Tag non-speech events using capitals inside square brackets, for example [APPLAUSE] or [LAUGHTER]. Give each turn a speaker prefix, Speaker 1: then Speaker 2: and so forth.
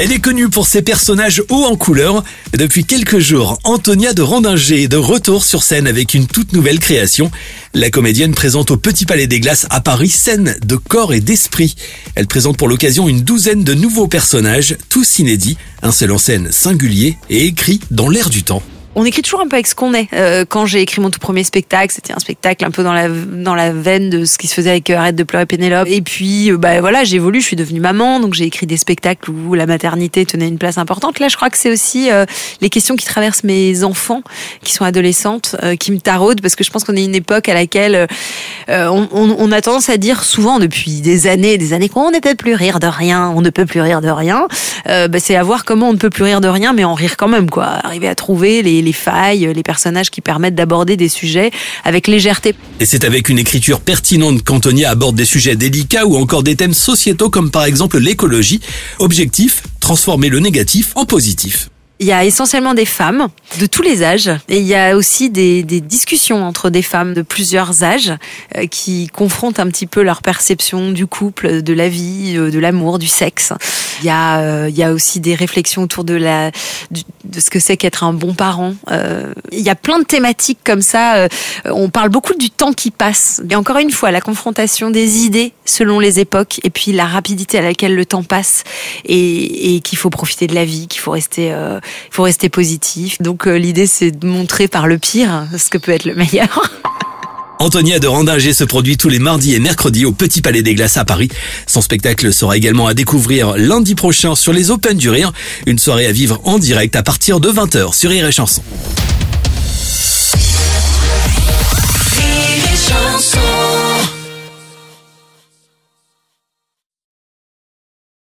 Speaker 1: Elle est connue pour ses personnages hauts en couleur. Depuis quelques jours, Antonia de Randinger est de retour sur scène avec une toute nouvelle création. La comédienne présente au Petit Palais des Glaces à Paris scène de corps et d'esprit. Elle présente pour l'occasion une douzaine de nouveaux personnages, tous inédits, un seul en scène singulier et écrit dans l'air du temps
Speaker 2: on écrit toujours un peu avec ce qu'on est. Euh, quand j'ai écrit mon tout premier spectacle, c'était un spectacle un peu dans la dans la veine de ce qui se faisait avec euh, Arrête de pleurer Pénélope. Et puis, euh, bah voilà, j'ai évolué, je suis devenue maman, donc j'ai écrit des spectacles où la maternité tenait une place importante. Là, je crois que c'est aussi les questions qui traversent mes enfants, qui sont adolescentes, qui me taraudent, parce que je pense qu'on est une époque à laquelle on, on, on, a tendance à dire souvent depuis des années, des années qu'on ne peut plus rire de rien, on ne peut plus rire de rien. Bah, c'est à voir comment on ne peut plus rire de rien, mais en rire quand même, quoi. Arriver à trouver les les failles, les personnages qui permettent d'aborder des sujets avec légèreté.
Speaker 1: Et c'est avec une écriture pertinente qu'Antonia aborde des sujets délicats ou encore des thèmes sociétaux comme par exemple l'écologie. Objectif, transformer le négatif en positif.
Speaker 2: Il y a essentiellement des femmes de tous les âges et il y a aussi des, des discussions entre des femmes de plusieurs âges euh, qui confrontent un petit peu leur perception du couple, de la vie, euh, de l'amour, du sexe. Il y a, euh, il y a aussi des réflexions autour de la de ce que c'est qu'être un bon parent. il y a plein de thématiques comme ça. on parle beaucoup du temps qui passe. Et encore une fois, la confrontation des idées selon les époques et puis la rapidité à laquelle le temps passe et, et qu'il faut profiter de la vie, qu'il faut rester il faut rester positif. Donc euh, l'idée c'est de montrer par le pire ce que peut être le meilleur. [LAUGHS]
Speaker 1: Antonia de Randinger se produit tous les mardis et mercredis au Petit Palais des Glaces à Paris. Son spectacle sera également à découvrir lundi prochain sur les Open du Rire, une soirée à vivre en direct à partir de 20h sur Rire et Chanson.